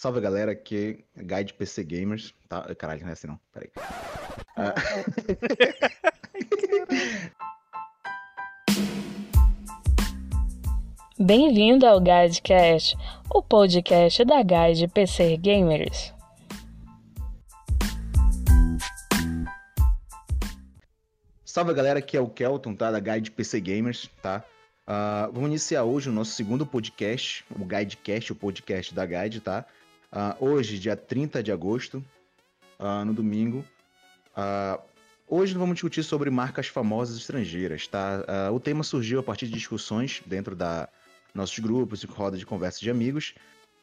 Salve galera, aqui é Guide PC Gamers. Tá? Caralho, não é assim não, peraí. Ah. Bem-vindo ao Guidecast, o podcast da Guide PC Gamers. Salve galera, aqui é o Kelton, tá? Da Guide PC Gamers, tá? Uh, vamos iniciar hoje o nosso segundo podcast, o Guidecast, o podcast da Guide, tá? Uh, hoje, dia 30 de agosto, uh, no domingo. hoje vamos discutir sobre marcas famosas estrangeiras, tá? o tema surgiu a partir de discussões dentro da nossos grupos e roda de conversa de amigos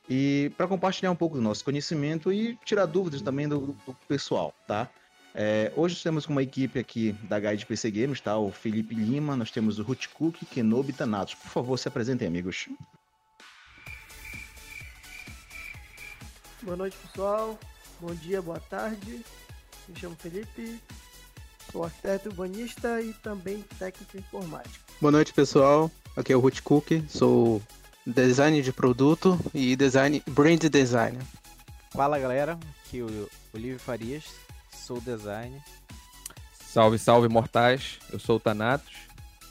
e para compartilhar um pouco do nosso conhecimento e tirar dúvidas também do, do pessoal, tá? É, hoje temos uma equipe aqui da Guide PC Games, tá? O Felipe Lima, nós temos o Ruth Cook, Kenobi. Por favor, se apresentem, amigos. Boa noite, pessoal. Bom dia, boa tarde. Me chamo Felipe, sou arquiteto urbanista e também técnico informático. Boa noite, pessoal. Aqui é o Ruth Cook, sou design de produto e design brand designer. Fala, galera. Aqui é o Olívio Farias, sou designer. Salve, salve, mortais. Eu sou o Thanatos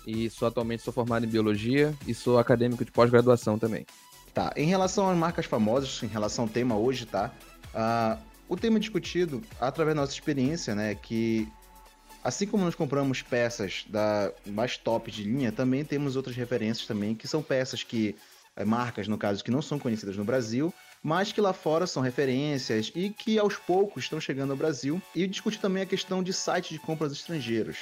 e sou atualmente sou formado em biologia e sou acadêmico de pós-graduação também. Tá, em relação às marcas famosas, em relação ao tema hoje, tá? Uh, o tema discutido, através da nossa experiência, né, que assim como nós compramos peças da mais top de linha, também temos outras referências também, que são peças que, eh, marcas no caso, que não são conhecidas no Brasil, mas que lá fora são referências e que aos poucos estão chegando ao Brasil. E discutir também a questão de sites de compras estrangeiros,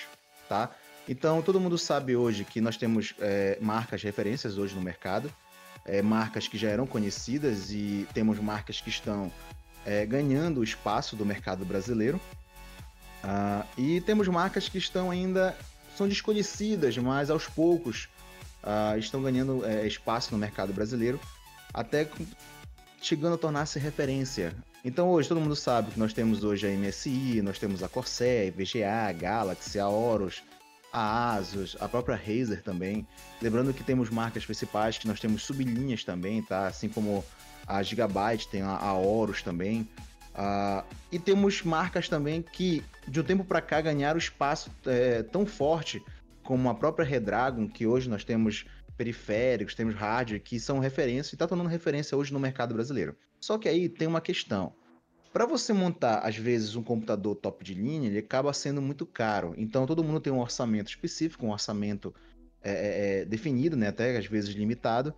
tá? Então, todo mundo sabe hoje que nós temos é, marcas referências hoje no mercado, é, marcas que já eram conhecidas e temos marcas que estão é, ganhando o espaço do mercado brasileiro. Uh, e temos marcas que estão ainda são desconhecidas, mas aos poucos uh, estão ganhando é, espaço no mercado brasileiro, até chegando a tornar-se referência. Então hoje todo mundo sabe que nós temos hoje a MSI, nós temos a Corsair, VGA, Galaxy, a Horus, a Asus, a própria Razer também. Lembrando que temos marcas principais, que nós temos sublinhas também, tá? Assim como a Gigabyte, tem a, a Horus também. Uh, e temos marcas também que, de um tempo para cá, ganharam espaço é, tão forte como a própria Redragon, que hoje nós temos periféricos, temos rádio, que são referência e está tornando referência hoje no mercado brasileiro. Só que aí tem uma questão. Para você montar, às vezes, um computador top de linha, ele acaba sendo muito caro. Então, todo mundo tem um orçamento específico, um orçamento é, é, é definido, né, até às vezes limitado,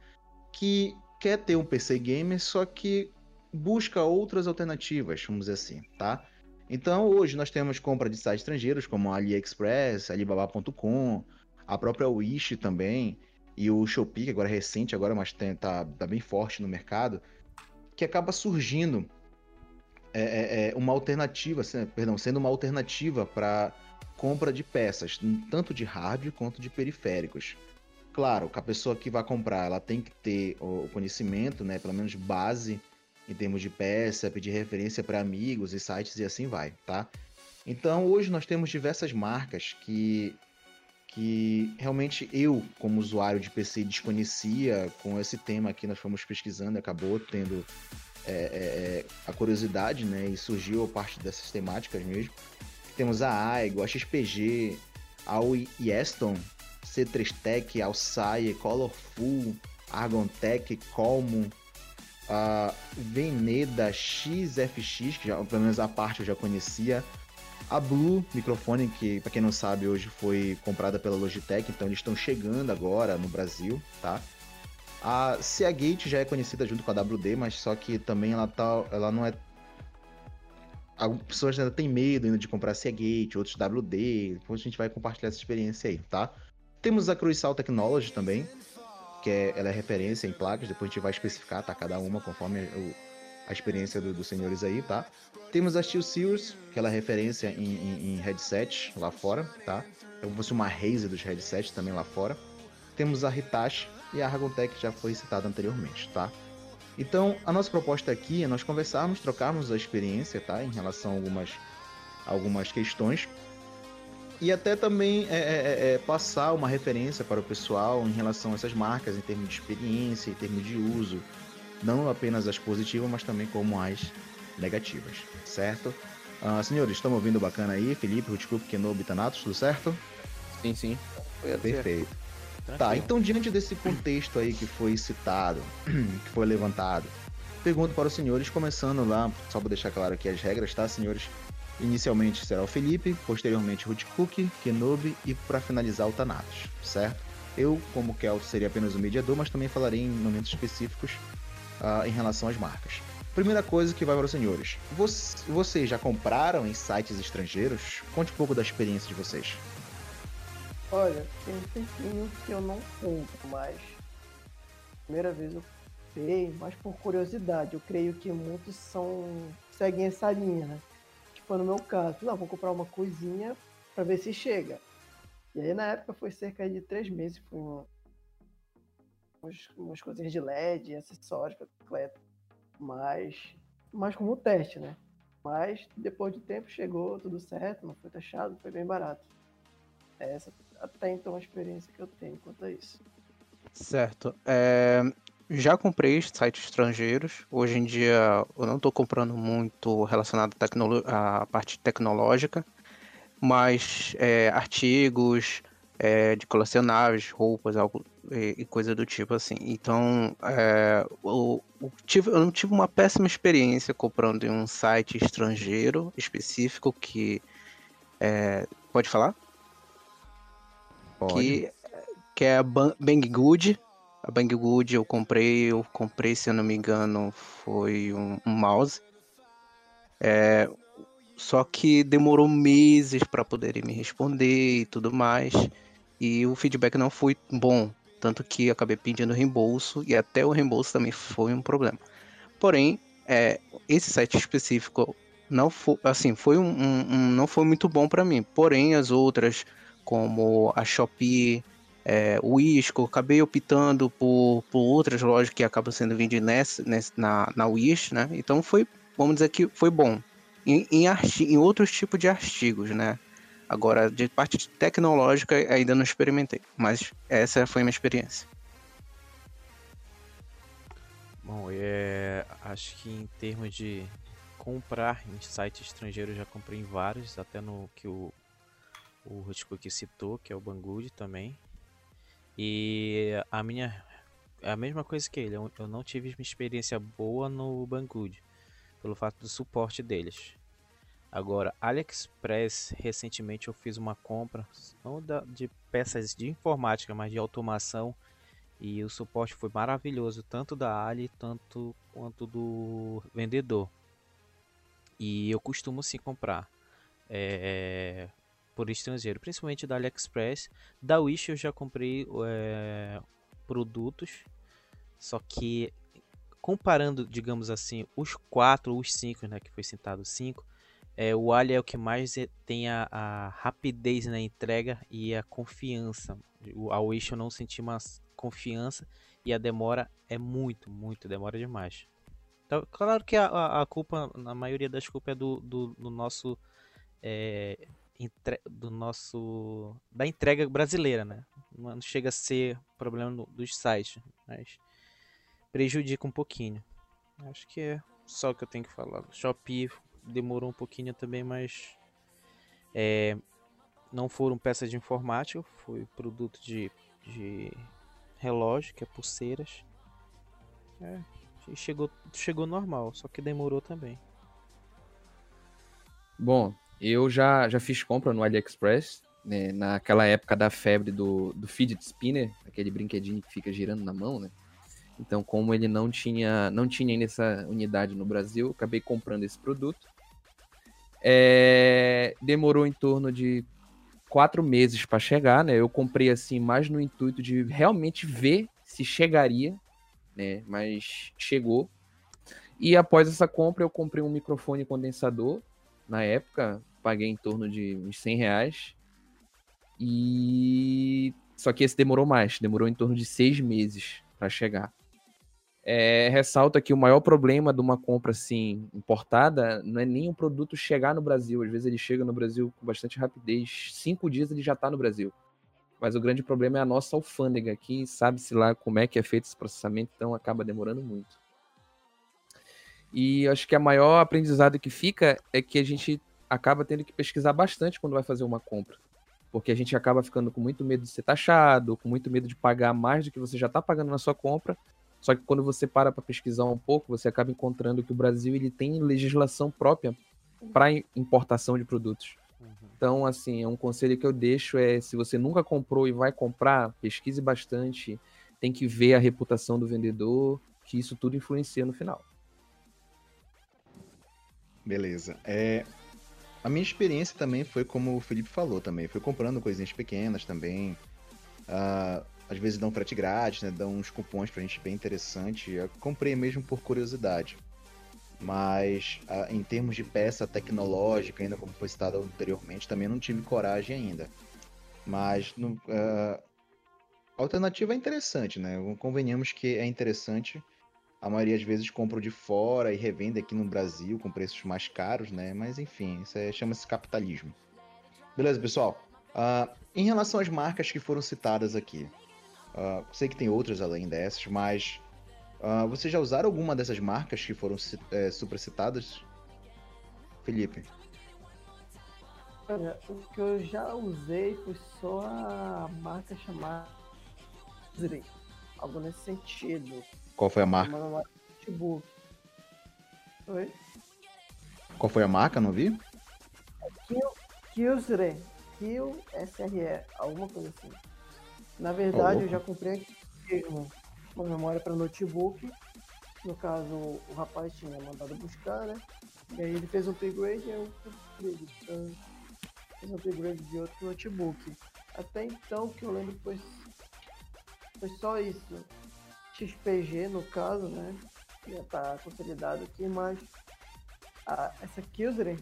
que quer ter um PC gamer, só que busca outras alternativas, vamos dizer assim, tá? Então, hoje nós temos compra de sites estrangeiros, como AliExpress, Alibaba.com, a própria Wish também, e o Shopee, que agora é recente, agora, mas tem, tá, tá bem forte no mercado, que acaba surgindo é, é, é uma alternativa, perdão, sendo uma alternativa para compra de peças, tanto de hardware quanto de periféricos. Claro, a pessoa que vai comprar, ela tem que ter o conhecimento, né, pelo menos base em termos de peça, pedir referência para amigos e sites e assim vai, tá? Então, hoje nós temos diversas marcas que que realmente eu, como usuário de PC, desconhecia com esse tema aqui, nós fomos pesquisando, acabou tendo é, é, é, a curiosidade, né? E surgiu a parte dessas temáticas mesmo. Temos a Aigo, a XPG, a Yeston, C3 Tech, Alsaia, Colorful, Argontech, Colmo, a Veneda XFX, que já, pelo menos a parte eu já conhecia, a Blue microfone, que para quem não sabe hoje foi comprada pela Logitech, então eles estão chegando agora no Brasil, tá? A Seagate já é conhecida junto com a WD, mas só que também ela tá, ela não é Algumas pessoas ainda têm medo ainda de comprar Seagate, outros WD. Depois a gente vai compartilhar essa experiência aí, tá? Temos a Crucial Technology também, que é, ela é referência em placas, depois a gente vai especificar, tá? Cada uma conforme o, a experiência do, dos senhores aí, tá? Temos a Steel Series, que ela referência em, em, em headset lá fora, tá? É como se fosse uma Razer dos headsets também lá fora. Temos a Hitachi e a Aragontech, que já foi citada anteriormente, tá? Então, a nossa proposta aqui é nós conversarmos, trocarmos a experiência, tá? Em relação a algumas, algumas questões. E até também é, é, é, é passar uma referência para o pessoal em relação a essas marcas, em termos de experiência, em termos de uso, não apenas as positivas, mas também como as negativas, certo? Ah, senhores, estão ouvindo bacana aí? Felipe, Rutikup, Kenobi, Thanatos, tudo certo? Sim, sim. Perfeito. Tá, Tranquilo. então diante desse contexto aí que foi citado, que foi levantado, pergunto para os senhores, começando lá, só para deixar claro aqui as regras, tá, senhores? Inicialmente será o Felipe, posteriormente o Cook, Kenobi e para finalizar o Thanatos, certo? Eu, como Kel, seria apenas o mediador, mas também falarei em momentos específicos ah, em relação às marcas. Primeira coisa que vai para os senhores. Voc- Vocês já compraram em sites estrangeiros? Conte um pouco da experiência de vocês. Olha, tem um tempinho que eu não compro, mas primeira vez eu comprei, mas por curiosidade. Eu creio que muitos são seguem essa linha, né? Tipo no meu caso, não, vou comprar uma coisinha pra ver se chega. E aí na época foi cerca de três meses, foi uma, umas, umas coisinhas de LED, acessórios pra bicicleta, mas, mas como teste, né? Mas depois de tempo chegou tudo certo, não foi taxado, foi bem barato. Essa até então a experiência que eu tenho quanto a isso. Certo. É, já comprei sites estrangeiros. Hoje em dia eu não estou comprando muito relacionado à, à parte tecnológica, mas é, artigos é, de colecionáveis, roupas, algo e, e coisa do tipo assim. Então, é, eu, eu tive, eu não tive uma péssima experiência comprando em um site estrangeiro específico que é, pode falar? que, que é a Ban- Banggood. A Banggood eu comprei, eu comprei, se eu não me engano, foi um, um mouse. É, só que demorou meses para poderem me responder e tudo mais. E o feedback não foi bom. Tanto que acabei pedindo reembolso e até o reembolso também foi um problema. Porém, é, esse site específico não foi, assim, foi um, um- um- não foi muito bom para mim. Porém, as outras como a Shopee, é, o Wisco, acabei optando por, por outras lojas que acabam sendo vendidas nessa, nessa- na, na Wish, né? Então foi, vamos dizer que foi bom. Em, em, em outros tipos de artigos, né? Agora, de parte tecnológica, ainda não experimentei, mas essa foi a minha experiência. Bom, é, acho que em termos de comprar em site estrangeiro, eu já comprei em vários, até no que o, o Hitchcock citou, que é o Banggood também. E a minha. É a mesma coisa que ele, eu não tive uma experiência boa no Banggood, pelo fato do suporte deles. Agora, AliExpress, recentemente eu fiz uma compra, não de peças de informática, mas de automação. E o suporte foi maravilhoso, tanto da Ali, tanto quanto do vendedor. E eu costumo sim comprar é, por estrangeiro, principalmente da AliExpress. Da Wish eu já comprei é, produtos, só que comparando, digamos assim, os quatro os cinco, né, que foi citado cinco, é, o Ali é o que mais tem a, a rapidez na entrega e a confiança. O, Wish eu não senti uma s- confiança e a demora é muito, muito, demora demais. Então, claro que a, a- a culpa, na maioria das culpas é do, do, do nosso é, entre- do nosso da entrega brasileira, né? Não chega a ser problema no- dos sites, mas prejudica um pouquinho. Acho que é só o que eu tenho que falar. Shopee demorou um pouquinho também, mas é, não foram peças de informática, foi produto de, de relógio, que é pulseiras. É, chegou, chegou normal, só que demorou também. Bom, eu já, já fiz compra no AliExpress, né, naquela época da febre do, do fidget spinner, aquele brinquedinho que fica girando na mão, né? Então, como ele não tinha, não tinha ainda essa unidade no Brasil, acabei comprando esse produto. É, demorou em torno de quatro meses para chegar, né? Eu comprei assim mais no intuito de realmente ver se chegaria, né? Mas chegou. E após essa compra, eu comprei um microfone condensador. Na época, paguei em torno de uns 100 reais. E só que esse demorou mais, demorou em torno de seis meses para chegar. É, ressalta que o maior problema de uma compra assim importada não é nem o produto chegar no Brasil. Às vezes ele chega no Brasil com bastante rapidez. Cinco dias ele já está no Brasil. Mas o grande problema é a nossa alfândega aqui. Sabe-se lá como é que é feito esse processamento, então acaba demorando muito. E acho que a maior aprendizado que fica é que a gente acaba tendo que pesquisar bastante quando vai fazer uma compra. Porque a gente acaba ficando com muito medo de ser taxado, com muito medo de pagar mais do que você já está pagando na sua compra. Só que quando você para para pesquisar um pouco, você acaba encontrando que o Brasil ele tem legislação própria para importação de produtos. Uhum. Então, assim, é um conselho que eu deixo é, se você nunca comprou e vai comprar, pesquise bastante, tem que ver a reputação do vendedor, que isso tudo influencia no final. Beleza. É, a minha experiência também foi como o Felipe falou também. Foi comprando coisinhas pequenas também. Ah, às vezes dão frete grátis, né? Dão uns cupons pra gente bem interessante. Eu comprei mesmo por curiosidade. Mas ah, em termos de peça tecnológica, ainda como foi citado anteriormente, também não tive coragem ainda. Mas no, ah, a alternativa é interessante, né? Convenhamos que é interessante. A maioria das vezes compro de fora e revende aqui no Brasil com preços mais caros, né? Mas enfim, isso é- chama-se capitalismo. Beleza, pessoal? Ah, em relação às marcas que foram citadas aqui, ah, sei que tem outras além dessas, mas ah, vocês já usaram alguma dessas marcas que foram eh, supracitadas? Felipe. Olha, o que eu já usei foi só a marca chamada. Algo nesse sentido. Qual foi a marca? Uma marca de notebook. Oi? Qual foi a marca? Não vi? Kyusre. Kyo SRE. Alguma coisa assim. Na verdade, eu já comprei aqui mesmo uma memória para notebook. No caso, o rapaz tinha mandado buscar, né? E aí ele fez um upgrade e eu. Então, fez um upgrade de outro notebook. Até então, que eu lembro foi, foi só isso. XPG, no caso, né? Já tá consolidado aqui, mas a, essa Kyusre,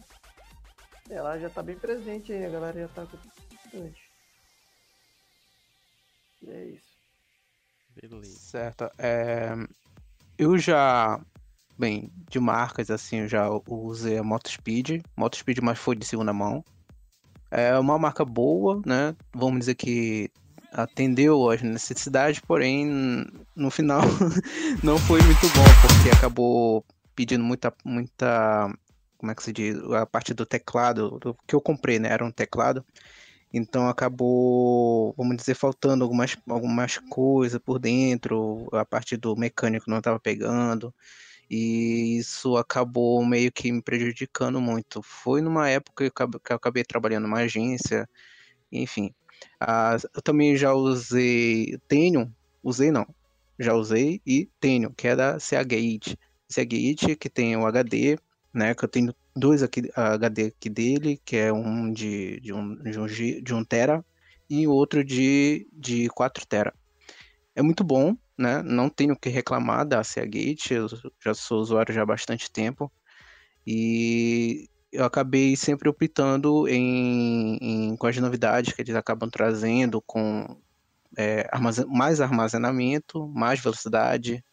ela já tá bem presente aí, a galera já tá com bastante. Beleza. Certo. É, eu já, bem, de marcas assim, eu já usei a Motospeed. Motospeed, mas foi de segunda mão. É uma marca boa, né? Vamos dizer que atendeu às necessidades, porém, no final não foi muito bom, porque acabou pedindo muita, muita, como é que se diz, a parte do teclado, do que eu comprei, né? Era um teclado. Então acabou, vamos dizer, faltando algumas, algumas coisas por dentro, a parte do mecânico não estava pegando, e isso acabou meio que me prejudicando muito. Foi numa época que eu acabei trabalhando numa agência, enfim. Ah, eu também já usei, tenho, usei não, já usei e tenho, que é da Seagate. Seagate, que tem o HD, né, que eu tenho dois aqui, HD aqui dele, que é um de, de, um, de, um, de 1 tera e outro de, de 4 tera. É muito bom, né? Não tenho o que reclamar da Seagate, eu já sou usuário já há bastante tempo. E eu acabei sempre optando em, em- com as novidades que eles acabam trazendo, com é, armazen- mais armazenamento, mais velocidade.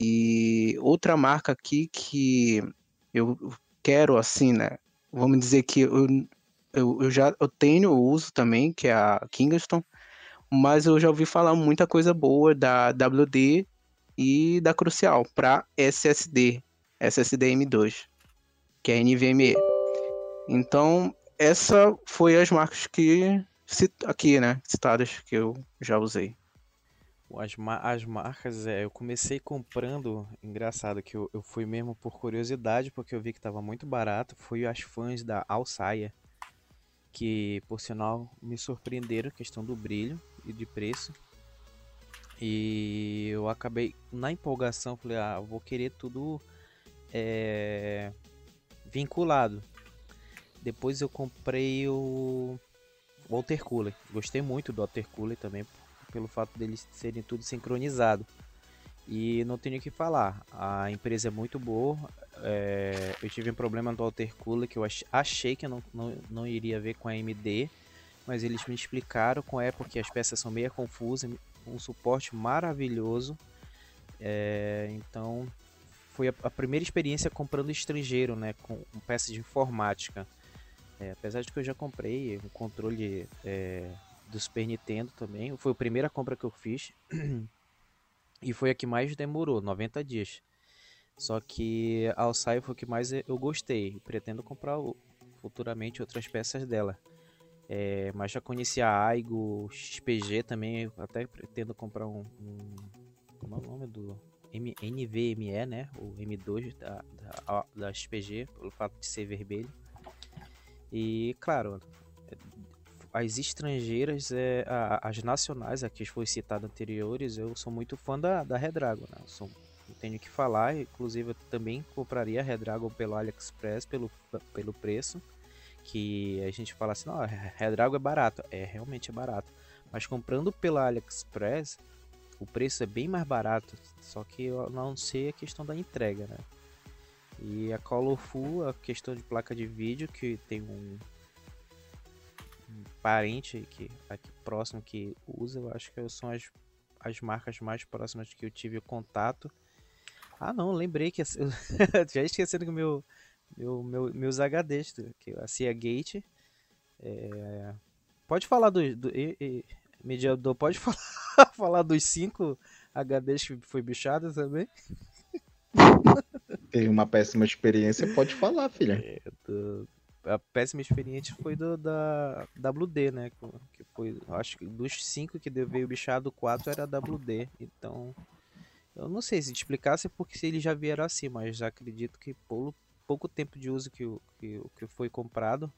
E outra marca aqui que eu quero, assim, né? Vamos dizer que eu, eu, eu já eu tenho, eu uso também, que é a Kingston, mas eu já ouvi falar muita coisa boa da WD e da Crucial para SSD, SSD M2, que é NVMe. Então, essa foi as marcas que aqui, né, citadas que eu já usei. As, as marcas, é, eu comecei comprando, engraçado que eu, eu fui mesmo por curiosidade, porque eu vi que estava muito barato, foi as fãs da Alsaia, que por sinal me surpreenderam, questão do brilho e de preço. E eu acabei, na empolgação, falei, ah, vou querer tudo é, vinculado. Depois eu comprei o Water Cooler, gostei muito do Water Cooler também, pelo fato deles serem tudo sincronizado. E não tenho o que falar, a empresa é muito boa. é, eu tive um problema no Alter Cooler que eu ach- achei que eu não, não, não iria ver com a AMD, mas eles me explicaram com é porque as peças são meio confusas, um suporte maravilhoso. é, então foi a, a primeira experiência comprando estrangeiro, né, com, com peças de informática. É, apesar de que eu já comprei um controle é, do Super Nintendo também. Foi a primeira compra que eu fiz. e foi a que mais demorou, 90 dias. Só que a Alçai foi o que mais eu gostei. Pretendo comprar futuramente outras peças dela. É, mas já conheci a Aigo, XPG também. Até pretendo comprar um, um. Como é o nome do. M, NVMe, né? O M2 da, da, da XPG, pelo fato de ser vermelho. E, claro, as estrangeiras, é, as nacionais, aqui foi citado anteriores, eu sou muito fã da, da Redragon, né? Sou, não tenho que falar, inclusive eu também compraria a Redragon pelo AliExpress, pelo, pelo preço, que a gente fala assim, não, a Redragon é barato, é, realmente é barato, mas comprando pela AliExpress, o preço é bem mais barato, só que eu não sei a questão da entrega, né? E a Colorful, a questão de placa de vídeo, que tem um, parente que aqui próximo que usa, eu acho que são as, as marcas mais próximas que eu tive contato. Ah, não, lembrei que eu, já esquecendo que o meu, meu, meu meus HDs, que a Cia Gate. É, pode falar do, do e, e, mediador, pode falar, falar dos cinco HDs que foi bichado também? Teve uma péssima experiência, pode falar, filha. É, do, a péssima experiência foi do da WD, né? Que foi, acho que dos cinco que veio bichado, quatro era WD. Então, eu não sei se explicasse porque se ele já vieram assim, mas já acredito que por pouco tempo de uso que que, que foi comprado,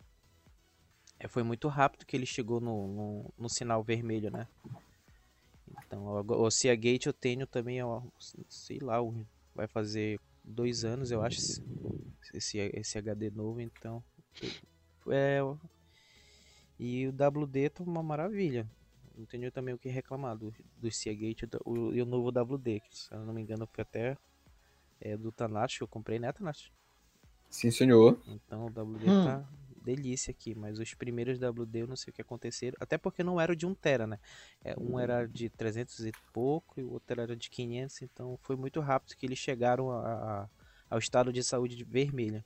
é, foi muito rápido que ele chegou no, no, no sinal vermelho, né? Então, o Cia Gate eu tenho também, ó, sei lá, vai fazer dois anos, eu acho, esse, esse HD novo, então é, e o WD tá uma maravilha. Não tenho também o que reclamar do, do Seagate o, e o novo WD, que se eu não me engano foi até é, do Tanat, que eu comprei, né, Tanat? Sim, senhor. Então o WD hum. tá delícia aqui, mas os primeiros WD eu não sei o que aconteceram, até porque não era de 1 tera, né? É, um era de 300 e pouco e o outro era de 500, então foi muito rápido que eles chegaram a, a, ao estado de saúde vermelha.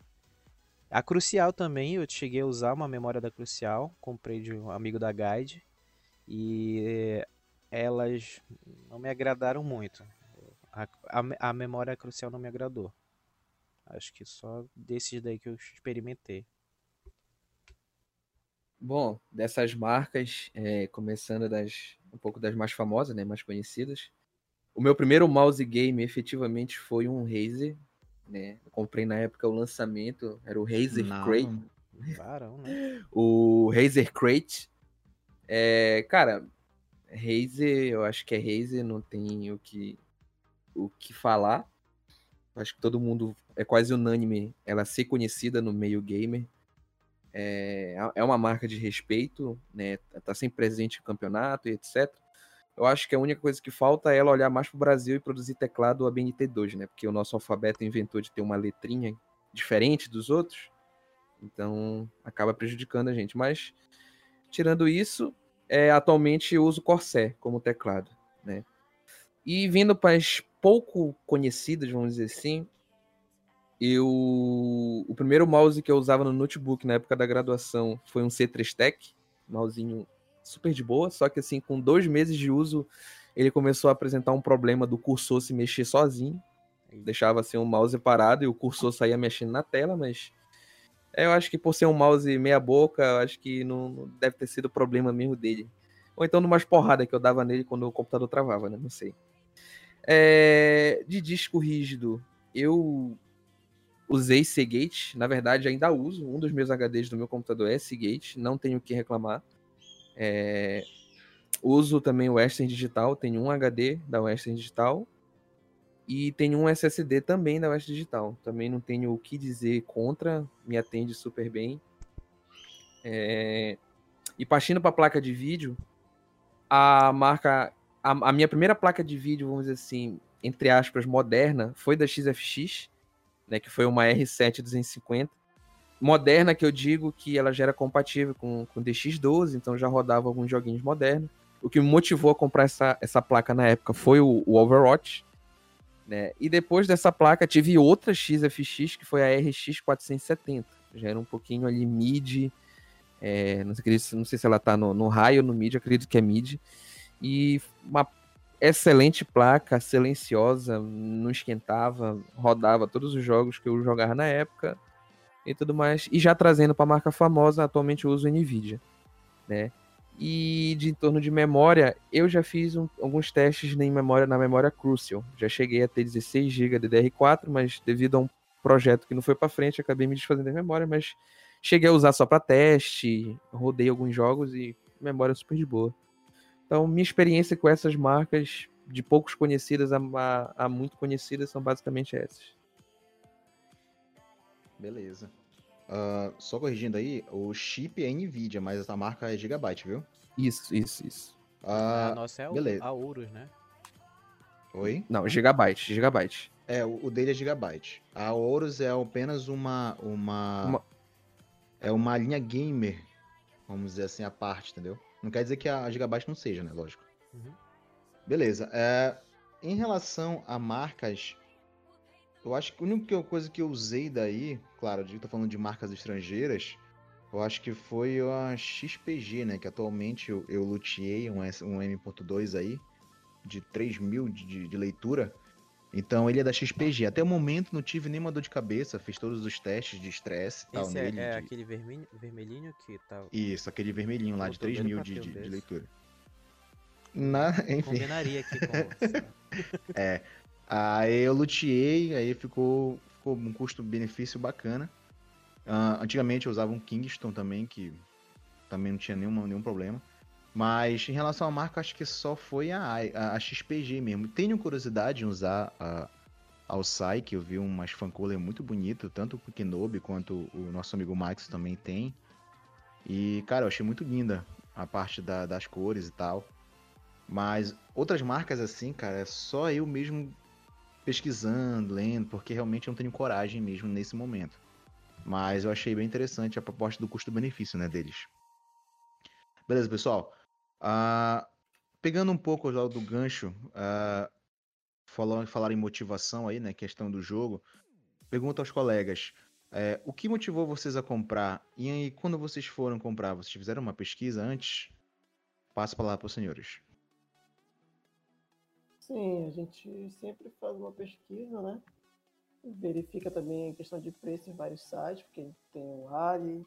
A Crucial também, eu cheguei a usar uma memória da Crucial, comprei de um amigo da Guide e elas não me agradaram muito. A, a, a memória Crucial não me agradou. Acho que só desses daí que eu experimentei. Bom, dessas marcas, é, começando das um pouco das mais famosas, né, mais conhecidas. O meu primeiro mouse game efetivamente foi um Razer né? Eu comprei na época o lançamento, era o Razer Não. Crate. Varão, né? O Razer Crate. É, cara, Razer, eu acho que é Razer, não tem o que, o que falar. Acho que todo mundo é quase unânime ela ser conhecida no meio gamer. É, é uma marca de respeito, né? Tá sempre presente em campeonato e etc. Eu acho que a única coisa que falta é ela olhar mais para o Brasil e produzir teclado ABNT2, né? Porque o nosso alfabeto inventou de ter uma letrinha diferente dos outros, então acaba prejudicando a gente. Mas, tirando isso, é, atualmente eu uso Corsair como teclado, né? E vindo para as pouco conhecidas, vamos dizer assim, eu o primeiro mouse que eu usava no notebook na época da graduação foi um C3 Tech, mousinho super de boa, só que assim, com dois meses de uso, ele começou a apresentar um problema do cursor se mexer sozinho. Deixava assim o mouse parado e o cursor saía mexendo na tela, mas é, eu acho que por ser um mouse meia boca, acho que não, não deve ter sido problema mesmo dele. Ou então numas porradas que eu dava nele quando o computador travava, né? Não sei. É, de disco rígido, eu usei Seagate, na verdade ainda uso. Um dos meus HDs do meu computador é Seagate, não tenho o que reclamar. É, uso também o Western Digital, tenho um HD da Western Digital e tenho um SSD também da Western Digital. Também não tenho o que dizer contra, me atende super bem. É, e partindo para a placa de vídeo, a marca, a, a, minha primeira placa de vídeo, vamos dizer assim, entre aspas, moderna, foi da XFX, né, que foi uma R7 250 moderna que eu digo que ela já era compatível com, com DX12, então já rodava alguns joguinhos modernos. O que me motivou a comprar essa, essa placa na época foi o, o Overwatch. Né? E depois dessa placa tive outra XFX, que foi a RX 470. Já era um pouquinho ali mid. É, não, sei, não sei se ela tá no, no high ou no mid, acredito que é mid. E uma excelente placa, silenciosa, não esquentava, rodava todos os jogos que eu jogava na época e tudo mais. E já trazendo para a marca famosa, atualmente eu uso Nvidia, né? E de em torno de memória, eu já fiz um, alguns testes em memória, na memória Crucial. Já cheguei a ter 16 GB de DR4, mas devido a um projeto que não foi para frente, acabei me desfazendo da memória, mas cheguei a usar só para teste, rodei alguns jogos e memória super de boa. Então, minha experiência com essas marcas, de poucos conhecidas a, a, a muito conhecidas, são basicamente essas. Beleza. Uh, só corrigindo aí, o chip é NVIDIA, mas essa marca é Gigabyte, viu? Isso, isso, isso. Uh, a nossa é beleza. a Ouros, né? Oi? Não, Gigabyte, Gigabyte. É, o, o dele é Gigabyte. A Ouros é apenas uma, uma, uma... É uma linha gamer, vamos dizer assim, a parte, entendeu? Não quer dizer que a Gigabyte não seja, né? Lógico. Uhum. Beleza. É, em relação a marcas, eu acho que a única coisa que eu usei daí, claro, eu tô falando de marcas estrangeiras, eu acho que foi a XPG, né? Que atualmente eu, eu luteei um, um M.2 aí, de 3 mil de, de leitura. Então ele é da XPG. Até o momento não tive nenhuma dor de cabeça, fiz todos os testes de estresse e tal Esse é, nele. É, de... aquele vermelho, vermelhinho que tá. Isso, aquele vermelhinho lá de 3 mil de, de, de, leitura. Na... Enfim. Combinaria aqui com É. Aí eu luteei, aí ficou, ficou um custo-benefício bacana. Uh, antigamente eu usava um Kingston também, que também não tinha nenhuma, nenhum problema. Mas em relação à marca, acho que só foi a, a, a XPG mesmo. Tenho curiosidade em usar a, a Alsai, que eu vi umas fancolor muito bonito, tanto o Kenobi quanto o nosso amigo Max também tem. E, cara, eu achei muito linda a parte da, das cores e tal. Mas outras marcas assim, cara, é só eu mesmo pesquisando, lendo, porque realmente eu não tenho coragem mesmo nesse momento. Mas eu achei bem interessante a proposta do custo-benefício, né, deles. Beleza, pessoal. Uh, pegando um pouco já do gancho, uh, falar, falar em motivação aí, né? Questão do jogo. Pergunta aos colegas. É, o que motivou vocês a comprar? E aí, quando vocês foram comprar, vocês fizeram uma pesquisa antes? Passo a palavra para os senhores. Sim, a gente sempre faz uma pesquisa, né? Verifica também a questão de preço em vários sites, porque tem o Ali,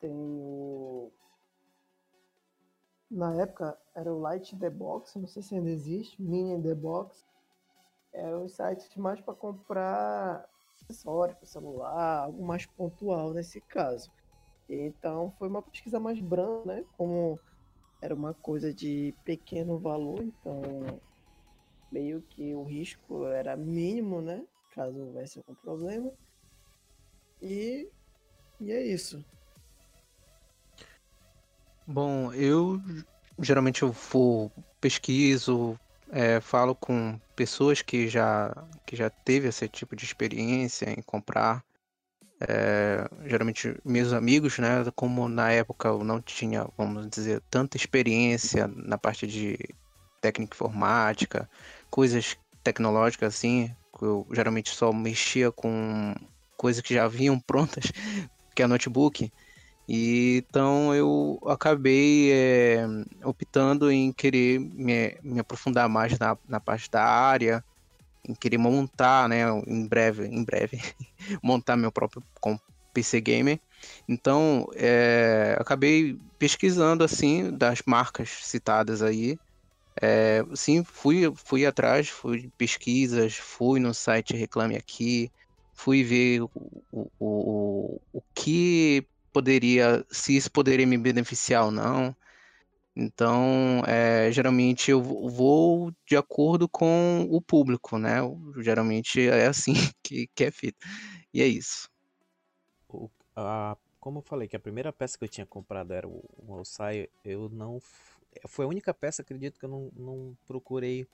tem o na época era o Light the Box, não sei se ainda existe, Mini the Box. Eram os sites mais para comprar acessórios para celular, algo mais pontual nesse caso. Então foi uma pesquisa mais branda, né? Como era uma coisa de pequeno valor, então meio que o risco era mínimo, né? Caso houvesse algum problema. E, e é isso. Bom, eu geralmente eu vou pesquiso, é, falo com pessoas que já que já teve esse tipo de experiência em comprar. É, geralmente meus amigos, né? Como na época eu não tinha, vamos dizer, tanta experiência na parte de técnica informática, coisas tecnológicas assim, eu geralmente só mexia com coisas que já vinham prontas, que é notebook. E, então eu acabei é, optando em querer me, me aprofundar mais na, na, parte da área, em querer montar, né, em breve, em breve, montar meu próprio PC gamer. Então, é, acabei pesquisando assim das marcas citadas aí. É, sim, fui, fui atrás, fui pesquisas, fui no site Reclame Aqui, fui ver o, o, o, o que poderia, se isso poderia me beneficiar ou não. Então, é, geralmente eu vou de acordo com o público, né? Geralmente é assim que, que é feito. E é isso. O, a, como eu falei que a primeira peça que eu tinha comprado era o, o eu não. Foi a única peça, acredito, que eu não, não procurei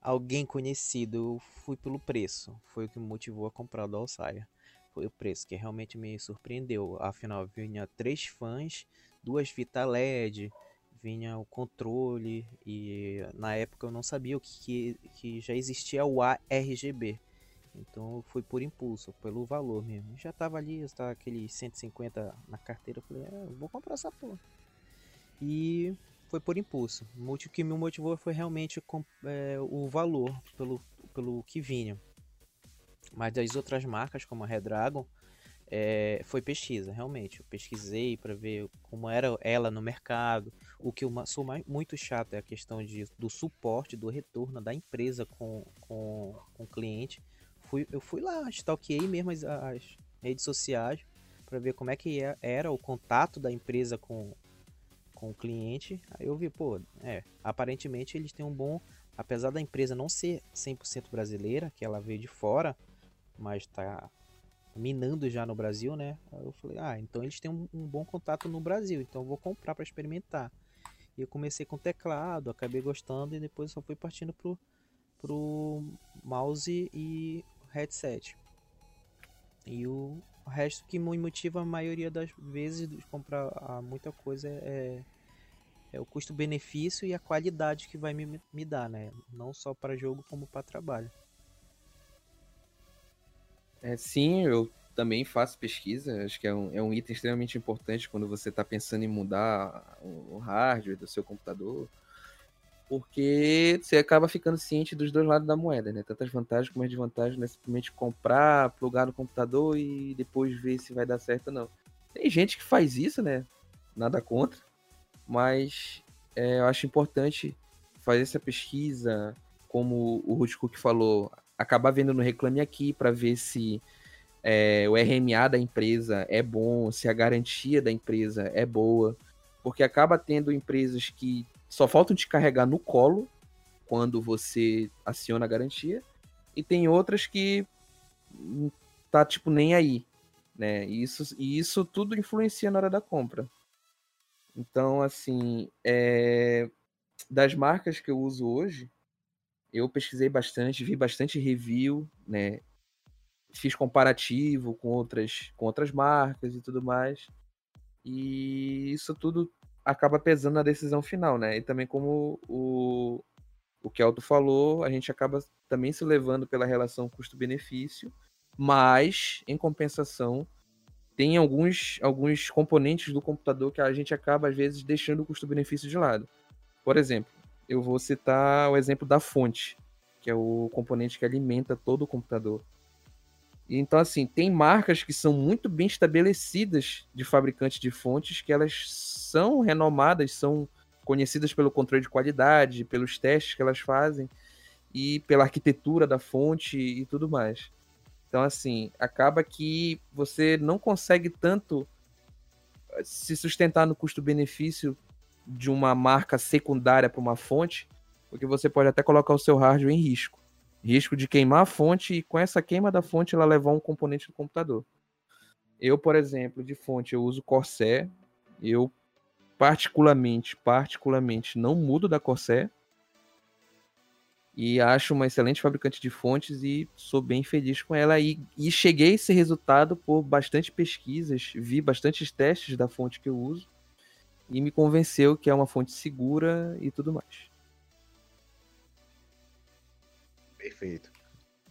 alguém conhecido. Eu fui pelo preço. Foi o que me motivou a comprar do Alçaia foi o preço, que realmente me surpreendeu. Afinal, vinha três fãs, duas fitas LED, vinha o controle e na época eu não sabia o que, que já existia o ARGB. Então eu fui por impulso, pelo valor mesmo. Já tava ali, estava aquele 150 na carteira, eu falei, é, eu vou comprar essa porra. E foi por impulso. O que me motivou foi realmente é, o valor pelo, pelo que vinha. Mas das outras marcas, como a Redragon, é, foi pesquisa, realmente. Eu pesquisei para ver como era ela no mercado. O que eu sou mais, muito chato é a questão de, do suporte, do retorno da empresa com, com, com o cliente. Fui, eu fui lá, stalkeei mesmo as, as redes sociais para ver como é que é, era o contato da empresa com, com o cliente. Aí eu vi, pô, é, aparentemente eles têm um bom. Apesar da empresa não ser 100% brasileira, que ela veio de fora, mas tá minando já no Brasil, né? Aí eu falei, ah, então eles têm um, um bom contato no Brasil, então eu vou comprar para experimentar. E eu comecei com teclado, acabei gostando e depois só fui partindo pro, pro mouse e headset. E o resto que me motiva a maioria das vezes de comprar muita coisa é, é o custo-benefício e a qualidade que vai me, me dar, né? Não só para jogo como para trabalho. É, sim, eu também faço pesquisa. Acho que é um, é um item extremamente importante quando você está pensando em mudar o hardware do seu computador. Porque você acaba ficando ciente dos dois lados da moeda, né? Tantas vantagens como as desvantagens, não é simplesmente comprar, plugar no computador e depois ver se vai dar certo ou não. Tem gente que faz isso, né? Nada contra. Mas é, eu acho importante fazer essa pesquisa, como o Ruth Cook falou, acabar vendo no Reclame Aqui para ver se é, o RMA da empresa é bom, se a garantia da empresa é boa, porque acaba tendo empresas que só faltam te carregar no colo quando você aciona a garantia, e tem outras que tá tipo nem aí, né? Isso, e isso tudo influencia na hora da compra. Então, assim, é... das marcas que eu uso hoje, eu pesquisei bastante, vi bastante review, né? Fiz comparativo com outras, com outras marcas e tudo mais. E isso tudo acaba pesando na decisão final, né? E também como o, o Kelto falou, a gente acaba também se levando pela relação custo-benefício, mas, em compensação, tem alguns, alguns componentes do computador que a gente acaba, às vezes, deixando o custo-benefício de lado. Por exemplo, eu vou citar o exemplo da fonte, que é o componente que alimenta todo o computador. Então, assim, tem marcas que são muito bem estabelecidas de fabricantes de fontes, que elas são renomadas, são conhecidas pelo controle de qualidade, pelos testes que elas fazem e pela arquitetura da fonte e tudo mais. Então, assim, acaba que você não consegue tanto se sustentar no custo-benefício de uma marca secundária para uma fonte, porque você pode até colocar o seu hardware em risco. Risco de queimar a fonte e com essa queima da fonte ela levar um componente do computador. Eu, por exemplo, de fonte eu uso Corsair. Eu particularmente, particularmente não mudo da Corsair. E acho uma excelente fabricante de fontes e sou bem feliz com ela. E, e cheguei a esse resultado por bastante pesquisas, vi bastantes testes da fonte que eu uso e me convenceu que é uma fonte segura e tudo mais. Perfeito.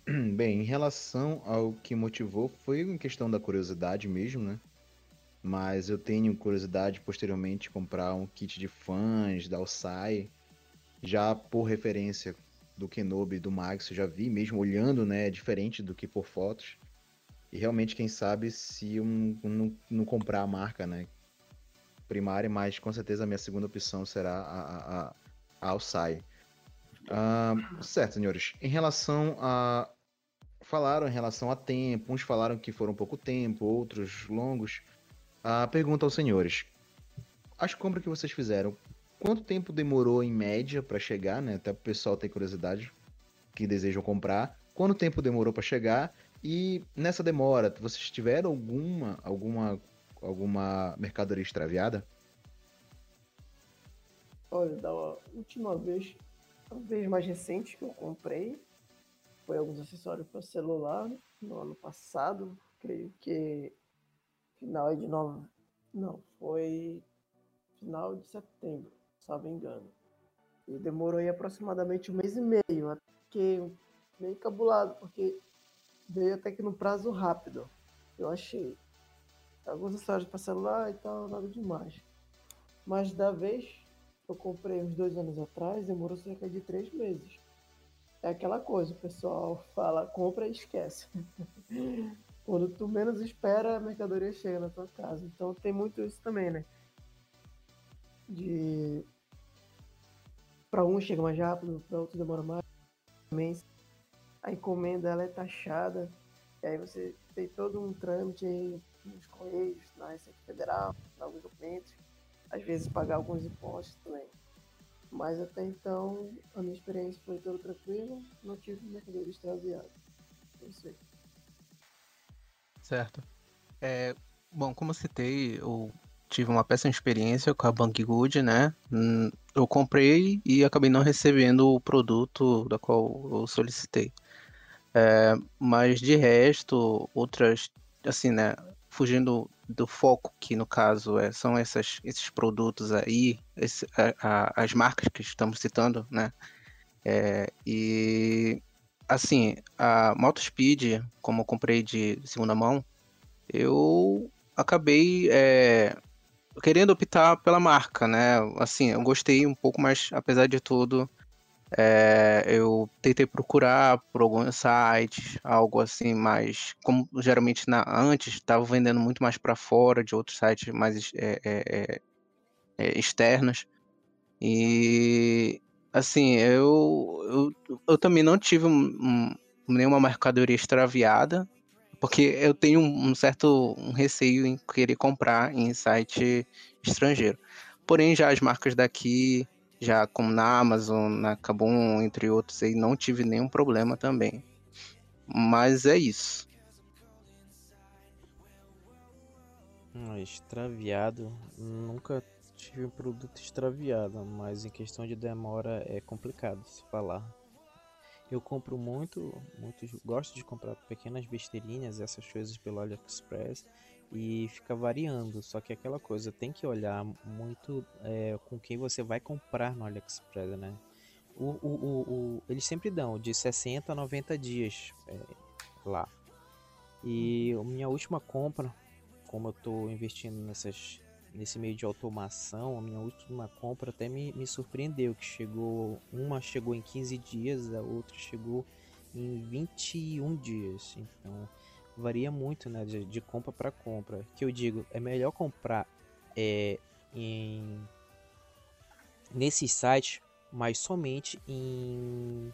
Bem, em relação ao que motivou, foi em questão da curiosidade mesmo, né? Mas eu tenho curiosidade posteriormente comprar um kit de fãs da Alsai, já por referência do Kenobi do Max, eu já vi mesmo olhando, né? Diferente do que por fotos. E realmente, quem sabe, se eu não, não comprar a marca, né? primária, mas com certeza a minha segunda opção será a, a, a. Uh, certo, senhores. Em relação a. Falaram em relação a tempo, uns falaram que foram pouco tempo, outros longos. Uh, pergunta aos senhores: as compras que vocês fizeram, quanto tempo demorou em média para chegar, né? Até o pessoal tem curiosidade que desejam comprar. Quanto tempo demorou para chegar? E nessa demora, vocês tiveram alguma alguma alguma mercadoria extraviada? Olha, da última vez, a vez mais recente que eu comprei foi alguns acessórios para celular no ano passado, creio que final de nove, não, foi final de setembro, me engano. E demorou aí aproximadamente um mês e meio, fiquei meio cabulado, porque veio até que no prazo rápido. Eu achei alguns acessórios para celular e tal, nada demais. Mas da vez eu comprei uns dois anos atrás, demorou cerca de três meses. É aquela coisa, o pessoal fala, compra e esquece. Quando tu menos espera, a mercadoria chega na tua casa. Então tem muito isso também, né? De para um chega mais rápido, para outro demora mais. A encomenda ela é taxada, e aí você tem todo um trâmite nos correios, na Receita Federal, alguns documentos, às vezes pagar alguns impostos também. Mas até então a minha experiência foi toda tranquila, não tive mercadoria extraviada. É isso aí. Certo. É, bom, como eu citei, eu tive uma péssima experiência com a Banggood, né? Hum, eu comprei e acabei não recebendo o produto da qual eu solicitei. É, mas de resto, outras, assim, né? Fugindo do foco, que no caso é, são essas, esses produtos aí, esse, a, a, as marcas que estamos citando, né? É, e assim, a Motospeed, como eu comprei de segunda mão, eu acabei é, querendo optar pela marca, né? Assim, eu gostei um pouco, mas apesar de tudo, é, eu tentei procurar por alguns sites, algo assim mais, como geralmente na, antes estava vendendo muito mais para fora de outros sites mais é, é, é, externos. E assim, eu, eu, eu também não tive um, um, nenhuma mercadoria extraviada, porque eu tenho um certo receio em querer comprar em site estrangeiro. Porém, já as marcas daqui, já como na Amazon, na Kabum, entre outros, aí não tive nenhum problema também. Mas é isso. Extraviado, nunca tive um produto extraviado, mas em questão de demora é complicado se falar. Eu compro muito, muito, gosto de comprar pequenas besteirinhas, essas coisas pelo AliExpress e fica variando. Só que aquela coisa tem que olhar muito é, com quem você vai comprar no AliExpress, né? O, o, o, o eles sempre dão de 60 a 90 dias é, lá. E a minha última compra, como eu estou investindo nessas nesse meio de automação, a minha última compra até me, me surpreendeu, que chegou, uma chegou em 15 dias, a outra chegou em 21 dias. Então, varia muito, né, de, de compra para compra. Que eu digo, é melhor comprar é, em nesses sites, mas somente em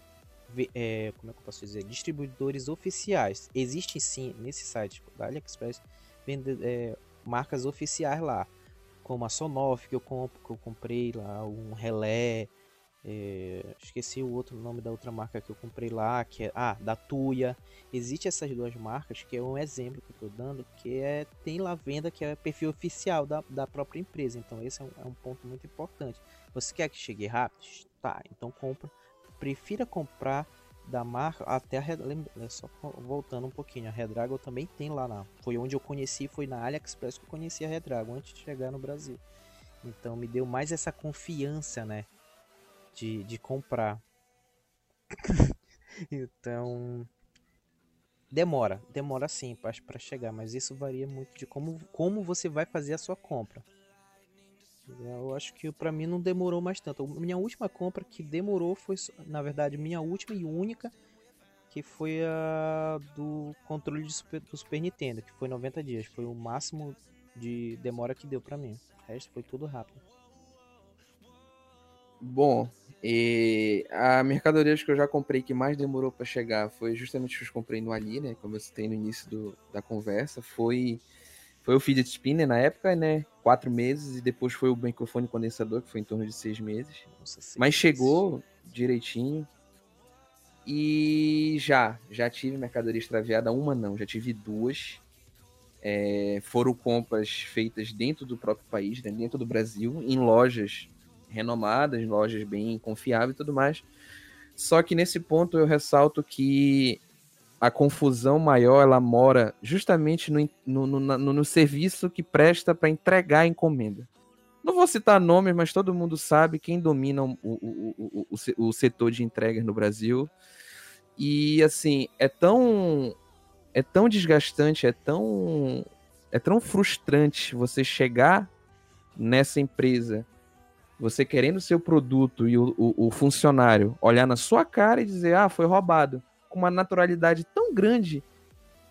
é, como é que eu posso dizer, distribuidores oficiais. Existe sim nesse site da AliExpress vende, é, marcas oficiais lá como a Sonoff que eu que eu comprei lá, um relé, é, esqueci o outro nome da outra marca que eu comprei lá, que é ah, da Tuya. Existem essas duas marcas que é um exemplo que eu estou dando, que é tem lá venda que é perfil oficial da, da própria empresa. Então esse é um, é um ponto muito importante. Você quer que chegue rápido? Tá, então compra. Prefira comprar da marca até a é só voltando um pouquinho a Redragon também tem lá na foi onde eu conheci foi na AliExpress que eu conheci a Redragon antes de chegar no Brasil. Então me deu mais essa confiança né de, de comprar. Então demora demora sim para chegar mas isso varia muito de como como você vai fazer a sua compra eu acho que para mim não demorou mais tanto. Minha última compra que demorou foi, na verdade, minha última e única, que foi a do controle do Super, do Super Nintendo, que foi 90 dias. Foi o máximo de demora que deu para mim. O resto foi tudo rápido. Bom, e a mercadoria que eu já comprei que mais demorou para chegar foi justamente que eu comprei no Ali, né? Como eu citei no início do, da conversa, foi foi o fidget spinner na época, né? Quatro meses, e depois foi o microfone condensador, que foi em torno de seis meses. Nossa, Mas chegou direitinho. E já, já tive mercadoria extraviada, uma não, já tive duas. É, foram compras feitas dentro do próprio país, né, dentro do Brasil, em lojas renomadas, lojas bem confiáveis e tudo mais. Só que nesse ponto eu ressalto que a confusão maior ela mora justamente no, no, no, no serviço que presta para entregar a encomenda. Não vou citar nomes, mas todo mundo sabe quem domina o, o, o, o, o setor de entregas no Brasil. E assim, é tão é tão desgastante, é tão é tão frustrante você chegar nessa empresa você querendo seu produto e o, o, o, funcionário olhar na sua cara e dizer, ah, foi roubado, com uma naturalidade tão grande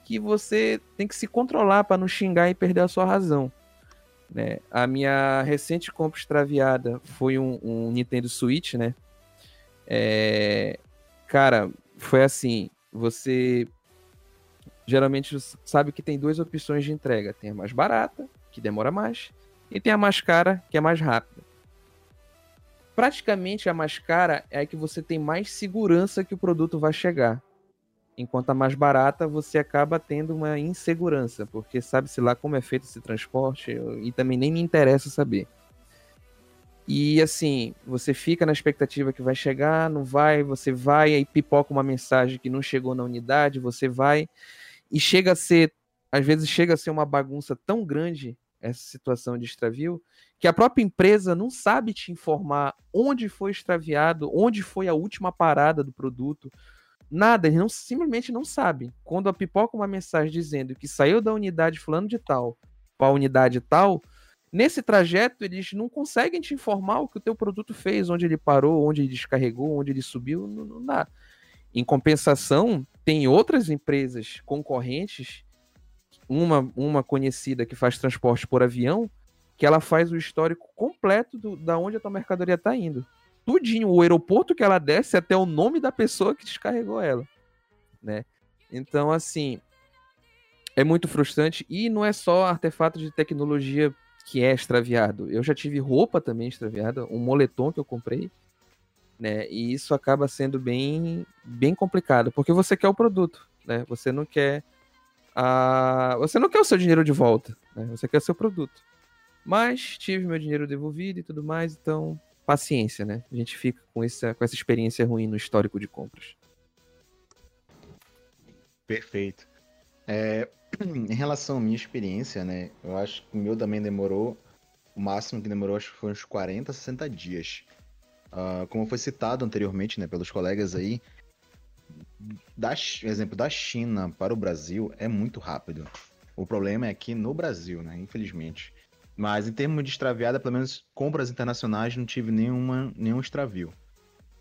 que você tem que se controlar para não xingar e perder a sua razão. Né? A minha recente compra extraviada foi um, um Nintendo Switch, né? É... Cara, foi assim, você geralmente sabe que tem duas opções de entrega. Tem a mais barata, que demora mais, e tem a mais cara, que é mais rápida. Praticamente a mais cara é a que você tem mais segurança que o produto vai chegar. Enquanto a mais barata, você acaba tendo uma insegurança, porque sabe-se lá como é feito esse transporte e também nem me interessa saber. E assim, você fica na expectativa que vai chegar, não vai, você vai, aí pipoca uma mensagem que não chegou na unidade, você vai, e chega a ser, às vezes chega a ser uma bagunça tão grande essa situação de extravio, que a própria empresa não sabe te informar onde foi extraviado, onde foi a última parada do produto, Nada, eles não, simplesmente não sabem. Quando a pipoca uma mensagem dizendo que saiu da unidade fulano de tal para a unidade tal, nesse trajeto eles não conseguem te informar o que o teu produto fez, onde ele parou, onde ele descarregou, onde ele subiu, não, não dá. Em compensação, tem outras empresas concorrentes, uma, uma conhecida que faz transporte por avião, que ela faz o histórico completo do, da onde a tua mercadoria está indo tudinho, o aeroporto que ela desce até o nome da pessoa que descarregou ela, né? Então, assim, é muito frustrante e não é só artefato de tecnologia que é extraviado. Eu já tive roupa também extraviada, um moletom que eu comprei, né? E isso acaba sendo bem, bem complicado, porque você quer o produto, né? Você não quer a, você não quer o seu dinheiro de volta, né? Você quer o seu produto. Mas tive meu dinheiro devolvido e tudo mais, então paciência, né? A gente fica com essa, com essa experiência ruim no histórico de compras. Perfeito. É, em relação à minha experiência, né? Eu acho que o meu também demorou. O máximo que demorou acho que foi uns 40, 60 dias. Uh, como foi citado anteriormente, né, pelos colegas aí, da, exemplo da China para o Brasil é muito rápido. O problema é aqui no Brasil, né? Infelizmente. Mas em termos de extraviada, pelo menos compras internacionais, não tive nenhuma, nenhum extravio.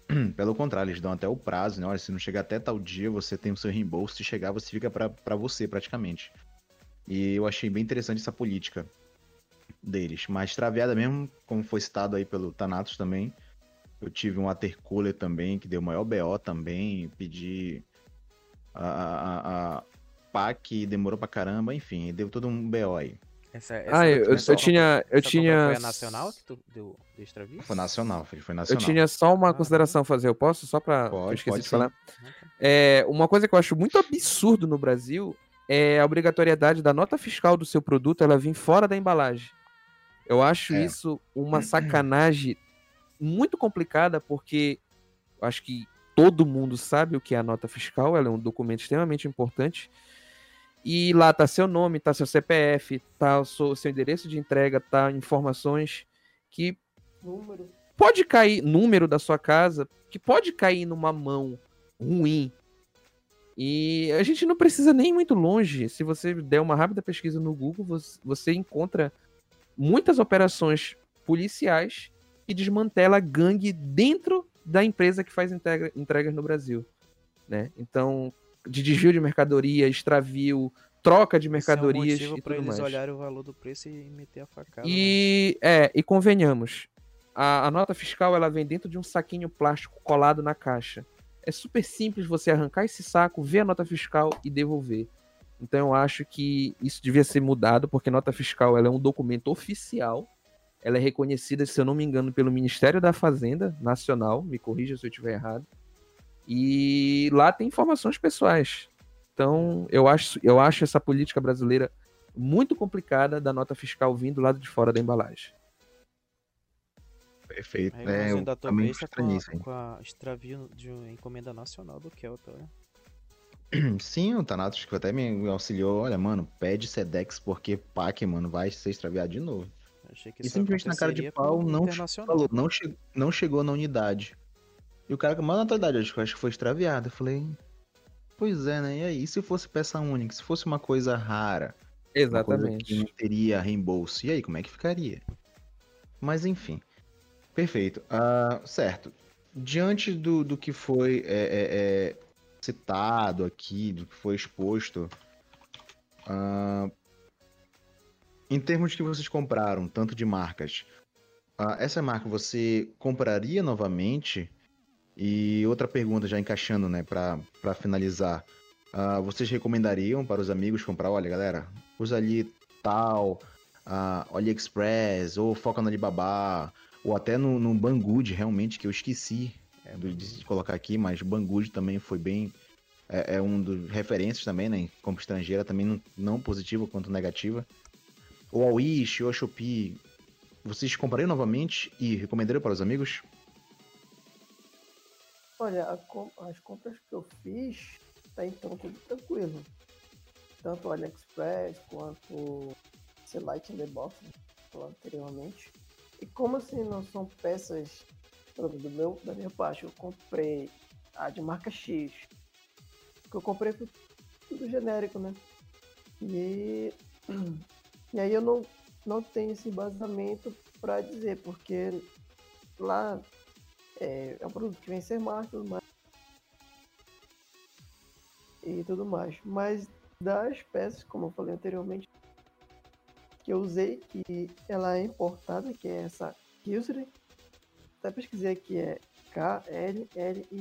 Pelo contrário, eles dão até o prazo, né? Olha, se não chegar até tal dia, você tem o seu reembolso. Se chegar, você fica para você, praticamente. E eu achei bem interessante essa política deles. Mas extraviada mesmo, como foi citado aí pelo Thanatos também. Eu tive um watercooler também, que deu maior BO também. Pedi a, a, a PAC, demorou pra caramba. Enfim, deu todo um BO aí. Essa, essa ah, eu, eu, tinha. Eu tinha... Foi a nacional que tu deu, deu extravio? Foi nacional, foi, foi nacional. Eu tinha só uma ah, consideração a fazer. Eu posso? Só pra. Pode, eu esqueci pode de falar. É, uma coisa que eu acho muito absurdo no Brasil é a obrigatoriedade da nota fiscal do seu produto ela vir fora da embalagem. Eu acho é. isso uma sacanagem muito complicada, porque acho que todo mundo sabe o que é a nota fiscal, ela é um documento extremamente importante. E lá tá seu nome, tá seu CPF, tá o seu, seu endereço de entrega, tá informações que número. pode cair número da sua casa, que pode cair numa mão ruim. E a gente não precisa nem ir muito longe. Se você der uma rápida pesquisa no Google, você, você encontra muitas operações policiais que desmantela gangue dentro da empresa que faz entrega, entregas no Brasil. Né? Então, de desvio de mercadoria, extravio, troca de mercadorias Esse é um e tudo eles mais. olharem o valor do preço e meter a facada. E é, e convenhamos, a, a, nota fiscal ela vem dentro de um saquinho plástico colado na caixa. É super simples você arrancar esse saco, ver a nota fiscal e devolver. Então eu acho que isso devia ser mudado, porque nota fiscal ela é um documento oficial. Ela é reconhecida, se eu não me engano, pelo Ministério da Fazenda Nacional. Me corrija se eu estiver errado. E lá tem informações pessoais. Então, eu acho, eu acho essa política brasileira muito complicada da nota fiscal vindo do lado de fora da embalagem. Perfeito. Aí, é, eu da também com, a, com a extravio de uma encomenda nacional do Kelta, né? Sim, o Thanatos que até me auxiliou. Olha, mano, pede Sedex porque PAC, mano, vai ser extraviado de novo. e simplesmente na cara de pau não, falou, não, che não chegou na unidade. E o cara com maior naturalidade, acho, acho que foi extraviado. Eu falei, pois é, né? E aí, se fosse peça única, se fosse uma coisa rara, Exatamente. que não teria reembolso, e aí, como é que ficaria? Mas enfim. Perfeito. Ah, certo. Diante do, do que foi é, é, é, citado aqui, do que foi exposto, ah, em termos que vocês compraram, tanto de marcas, ah, essa marca você compraria novamente? E outra pergunta, já encaixando, né, para finalizar. Ah, vocês recomendariam para os amigos comprar? Olha, galera, usa ali tal, uh, AliExpress, ou foca no Alibaba, ou até no, no Banggood, realmente, que eu esqueci é, de colocar aqui, mas Banggood também foi bem. É, é um dos referências também, né? Compra estrangeira, também não, não positiva quanto negativa. Ou a Wish, ou a Shopee. Vocês comprariam novamente e recomendariam para os amigos? Olha, as compras que eu fiz, tá então tudo tranquilo. Tanto o AliExpress quanto esse Light in the Box, né, anteriormente. E como assim não são peças do meu, da minha parte, eu comprei a de marca X. O que eu comprei tudo genérico, né? E, e aí eu não, não tenho esse embasamento para dizer, porque lá é, é um produto que vem sem marca tudo mais. E tudo mais. Mas das peças, como eu falei anteriormente, que eu usei, que ela é importada, que é essa Kilsry. Até pesquisei aqui, é K-L-L-I-S-R-E.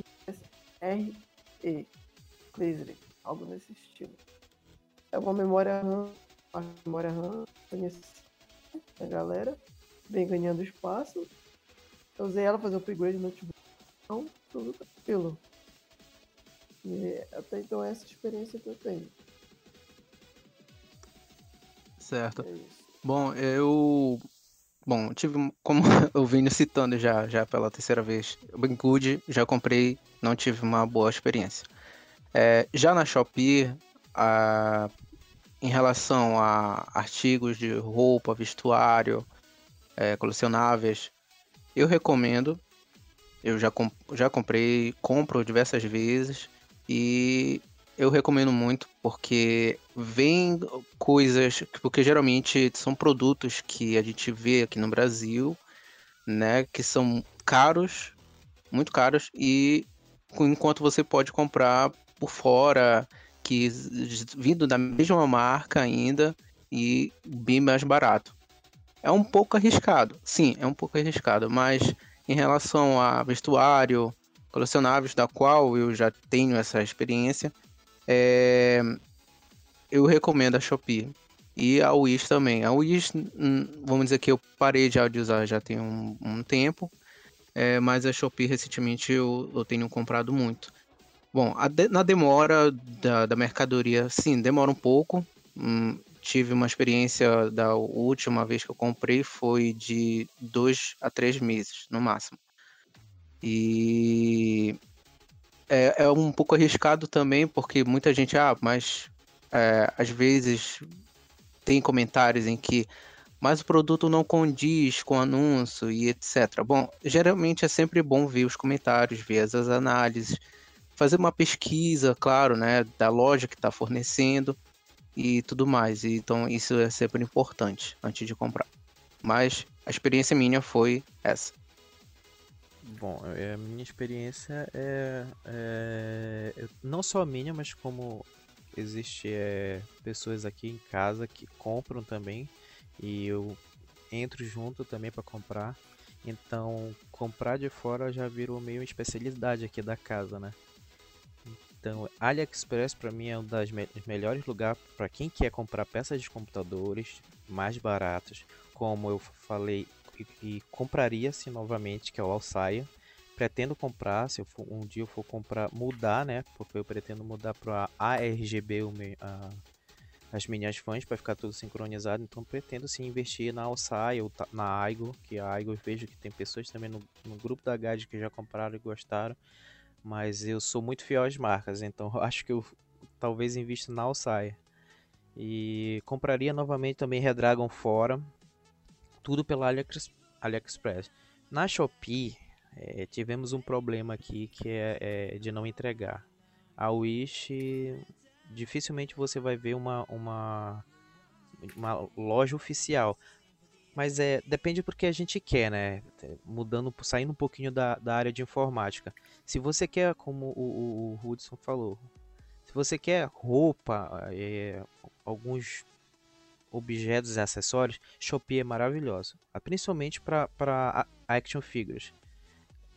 Kilsry, algo nesse estilo. É uma memória RAM, a memória RAM, a galera, vem ganhando espaço. Eu usei ela fazer o upgrade no notebook. Então, tudo tranquilo. E até então essa experiência que eu tenho. Certo. É Bom, eu. Bom, tive, como eu vim citando já, já pela terceira vez, o Banggood já comprei, não tive uma boa experiência. É, já na Shopee, a, em relação a artigos de roupa, vestuário, é, colecionáveis, eu recomendo. Eu já, comp já comprei, compro diversas vezes e eu recomendo muito porque vem coisas, porque geralmente são produtos que a gente vê aqui no Brasil, né, que são caros, muito caros e enquanto você pode comprar por fora, que vindo da mesma marca ainda e bem mais barato. É um pouco arriscado, sim, é um pouco arriscado, mas em relação a vestuário, colecionáveis, da qual eu já tenho essa experiência, é, eu recomendo a Shopee. E a Wish também. A Wish, hum, vamos dizer que eu parei já de usar já tem um, um tempo. É, mas a Shopee recentemente eu, eu tenho comprado muito. Bom, de, na demora da, da, mercadoria, sim, demora um pouco. Hum, tive uma experiência da última vez que eu comprei foi de dois a três meses, no máximo. E é, é um pouco arriscado também, porque muita gente, ah, mas é, às vezes tem comentários em que mas o produto não condiz com o anúncio e etc. Bom, geralmente é sempre bom ver os comentários, ver as análises, fazer uma pesquisa, claro, né, da loja que está fornecendo e tudo mais. Então isso é sempre importante antes de comprar. Mas a experiência minha foi essa. Bom, é, a minha experiência é, é, não só a minha, mas como existe é, pessoas aqui em casa que compram também e eu entro junto também para comprar. Então, comprar de fora já virou meio especialidade aqui da casa, né? Então, AliExpress para mim é um dos me melhores lugares para quem quer comprar peças de computadores mais baratas, como eu falei e, e compraria-se novamente, que é o Alsaia. Pretendo comprar, se eu for, um dia eu for comprar, mudar, né? Porque eu pretendo mudar para ARGB a, as minhas fãs para ficar tudo sincronizado. Então pretendo sim investir na Alsaia ou na Aigo, que a Aigo eu vejo que tem pessoas também no, no grupo da GAD que já compraram e gostaram. Mas eu sou muito fiel às marcas, então acho que eu talvez invista na Alsaia. E compraria novamente também Redragon fora, tudo pela AliExpress. Na Shopee, é, tivemos um problema aqui que é, é, de não entregar. A Wish, dificilmente você vai ver uma, uma, uma loja oficial. Mas é, depende do que a gente quer, né? Mudando, saindo um pouquinho da, da área de informática. Se você quer, como o, o, o Hudson falou, se você quer roupa, é, alguns objetos e acessórios, Shopee é maravilhoso. Principalmente para action figures.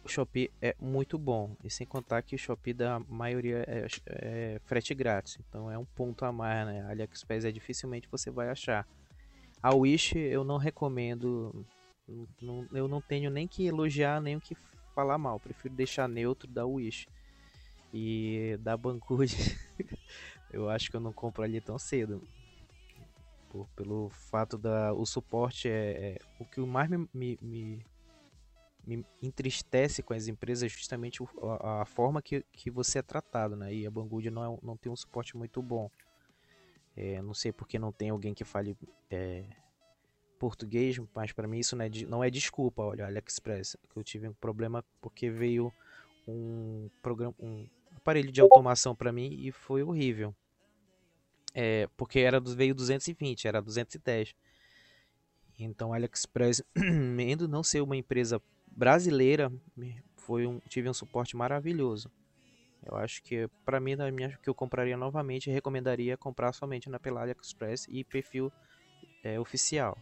O Shopee é muito bom. E sem contar que o Shopee da maioria é, é frete grátis. Então é um ponto a mais, né? AliExpress é dificilmente você vai achar. A Wish eu não recomendo. Não, eu não tenho nem que elogiar, nem o que falar mal. Prefiro deixar neutro da Wish. E da Banggood, eu acho que eu não compro ali tão cedo. Por, pelo fato da o suporte é, é o que mais me, me, me, me, entristece com as empresas é justamente a, a, forma que, que você é tratado, né? E a Banggood não, é, não tem um suporte muito bom. É, não sei porque não tem alguém que fale é, português, mas para mim isso não é, não é desculpa. Olha, AliExpress, que eu tive um problema porque veio um programa, um aparelho de automação para mim e foi horrível. É, porque era veio 220, era 210. Então, AliExpress, mesmo não ser uma empresa brasileira, foi um, tive um suporte maravilhoso. Eu acho que para mim da minha que eu compraria novamente, recomendaria comprar somente na pela AliExpress e perfil é, oficial.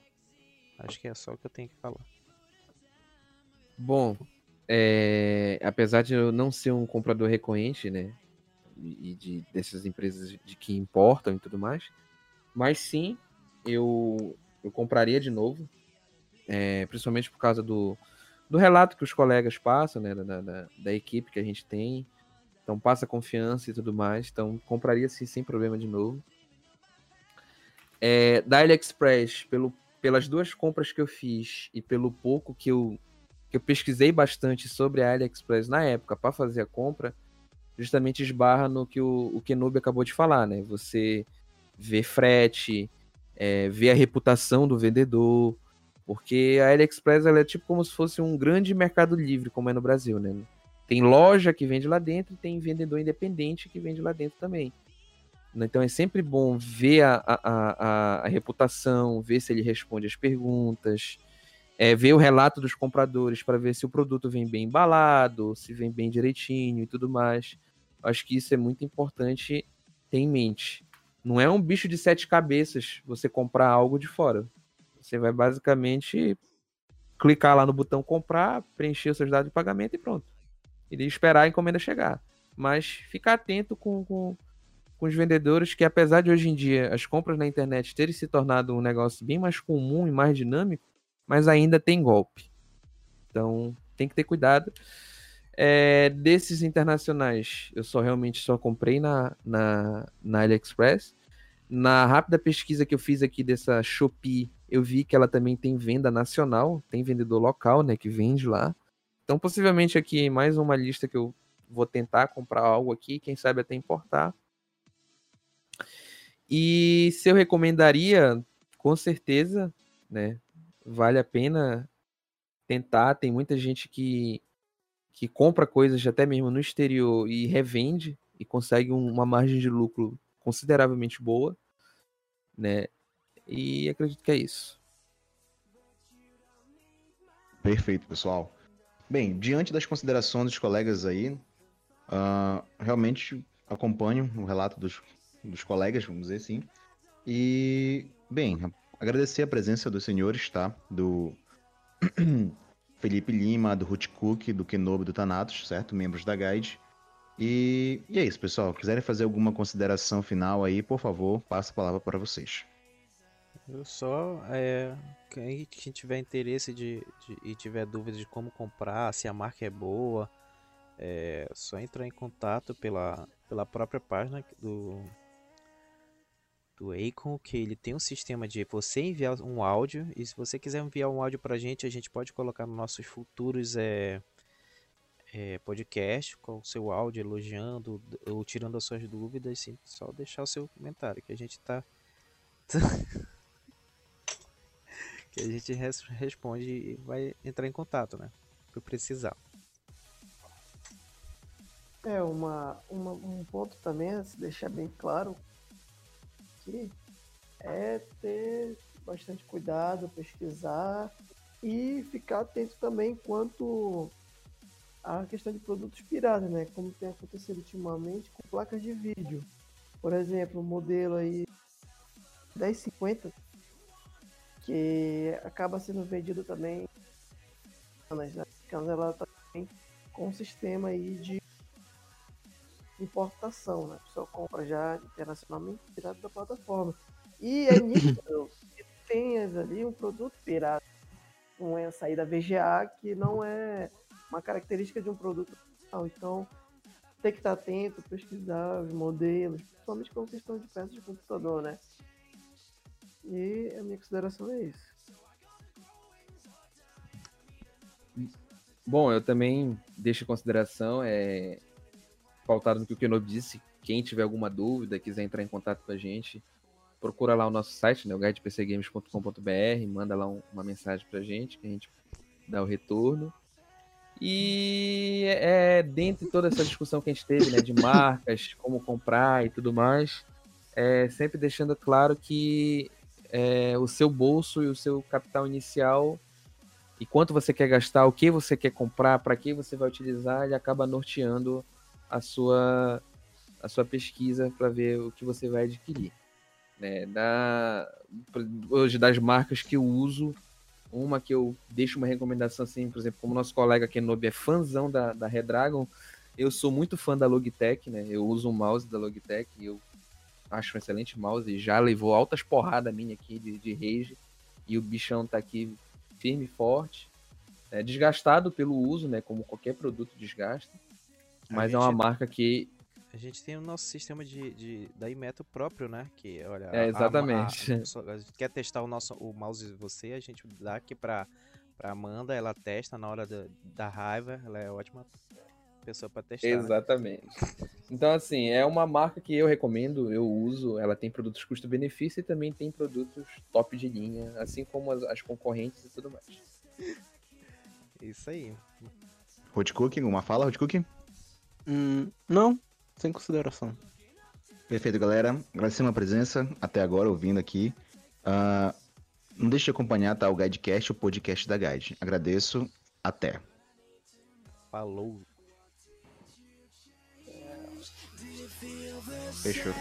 Acho que é só o que eu tenho que falar. Bom, é, apesar de eu não ser um comprador recorrente, né, e de dessas empresas de que importam e tudo mais, mas sim eu eu compraria de novo, é, principalmente por causa do, do relato que os colegas passam, né, da, da, da equipe que a gente tem, então passa confiança e tudo mais. Então compraria sim sem problema de novo. É, da AliExpress, pelo, pelas duas compras que eu fiz e pelo pouco que eu, que eu pesquisei bastante sobre a AliExpress na época para fazer a compra, justamente esbarra no que o, o Kenobi acabou de falar, né? Você vê frete, é, vê a reputação do vendedor, porque a AliExpress é tipo como se fosse um grande mercado livre, como é no Brasil, né? Tem loja que vende lá dentro tem vendedor independente que vende lá dentro também. Então é sempre bom ver a, a, a, a reputação, ver se ele responde as perguntas, é, ver o relato dos compradores para ver se o produto vem bem embalado, se vem bem direitinho e tudo mais. Acho que isso é muito importante ter em mente. Não é um bicho de sete cabeças você comprar algo de fora. Você vai basicamente clicar lá no botão comprar, preencher os seus dados de pagamento e pronto e esperar a encomenda chegar. Mas ficar atento com, com, com, os vendedores, que apesar de hoje em dia as compras na internet terem se tornado um negócio bem mais comum e mais dinâmico, mas ainda tem golpe. Então tem que ter cuidado. É, desses internacionais, eu só realmente só comprei na, na, na AliExpress. Na rápida pesquisa que eu fiz aqui dessa Shopee, eu vi que ela também tem venda nacional, tem vendedor local, né, que vende lá. Então, possivelmente aqui mais uma lista que eu vou tentar comprar algo aqui, quem sabe até importar. E se eu recomendaria, com certeza, né? Vale a pena tentar. Tem muita gente que, que compra coisas até mesmo no exterior e revende e consegue uma margem de lucro consideravelmente boa, né? E acredito que é isso. Perfeito, pessoal. Bem, diante das considerações dos colegas aí, uh, realmente acompanho o relato dos, dos colegas, vamos dizer assim. E, bem, agradecer a presença dos senhores, tá? Do Felipe Lima, do Ruth Cook, do Kenobi do Thanatos, certo? Membros da Guide. E, e é isso, pessoal. Quiserem fazer alguma consideração final aí, por favor, passo a palavra para vocês. Eu só, é, quem, quem tiver interesse de, de, e tiver dúvidas de como comprar, se a marca é boa, é só entrar em contato pela, pela própria página do, do Acon, que ele tem um sistema de você enviar um áudio, e se você quiser enviar um áudio pra gente, a gente pode colocar nos nossos futuros é, é, podcast com o seu áudio elogiando ou tirando as suas dúvidas, sim, só deixar o seu comentário, que a gente tá que a gente res responde e vai entrar em contato, né? Por precisar. É, uma, uma, um ponto também a se deixar bem claro que é ter bastante cuidado, pesquisar e ficar atento também quanto à questão de produtos piratas, né? Como tem acontecido ultimamente com placas de vídeo. Por exemplo, o modelo aí 1050 que acaba sendo vendido também né? ela também com um sistema aí de importação, né? A pessoa compra já internacionalmente direto da plataforma. E é nítido que tem ali um produto pirata com a saída VGA que não é uma característica de um produto então tem que estar atento, pesquisar os modelos, principalmente quando questão de peças de computador, né? E a minha consideração é isso. Bom, eu também deixo em consideração, é, pautado no que o Kenobi disse, quem tiver alguma dúvida, quiser entrar em contato com a gente, procura lá o nosso site, né, o guidepcgames.com.br, manda lá um, uma mensagem pra gente, que a gente dá o retorno. E é, dentro de toda essa discussão que a gente teve, né, de marcas, como comprar e tudo mais, é, sempre deixando claro que é, o seu bolso e o seu capital inicial e quanto você quer gastar, o que você quer comprar, para que você vai utilizar, ele acaba norteando a sua, a sua pesquisa para ver o que você vai adquirir. Né? Da, hoje, das marcas que eu uso, uma que eu deixo uma recomendação, assim, por exemplo, como nosso colega Kenobi é fãzão da, da Redragon, eu sou muito fã da Logitech, né? Eu uso um mouse da Logitech eu acho um excelente mouse e já levou altas porradas minha aqui de, de rage e o bichão tá aqui firme e forte, é, desgastado pelo uso, né? Como qualquer produto desgasta. Mas gente, é uma marca que. A gente tem o nosso sistema de, de da Imeto próprio, né? Que, olha. É, exatamente. A, a, a, quer testar o nosso o mouse você, a gente dá aqui pra, pra Amanda, ela testa na hora da, da raiva, ela é ótima pessoa para testar. Né? Exatamente. Né? Então, assim, é uma marca que eu recomendo, eu uso. Ela tem produtos custo-benefício e também tem produtos top de linha, assim como as, as concorrentes e tudo mais. Isso aí. Hot Cooking, uma fala, Hot Cooking? Hum, não, sem consideração. Perfeito, galera. Agradecemos a presença até agora, ouvindo aqui. Uh, não deixe de acompanhar tá, o Guidecast, o podcast da Guide. Agradeço. Até. Falou. Fechou.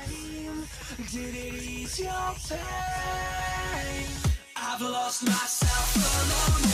I've lost myself alone.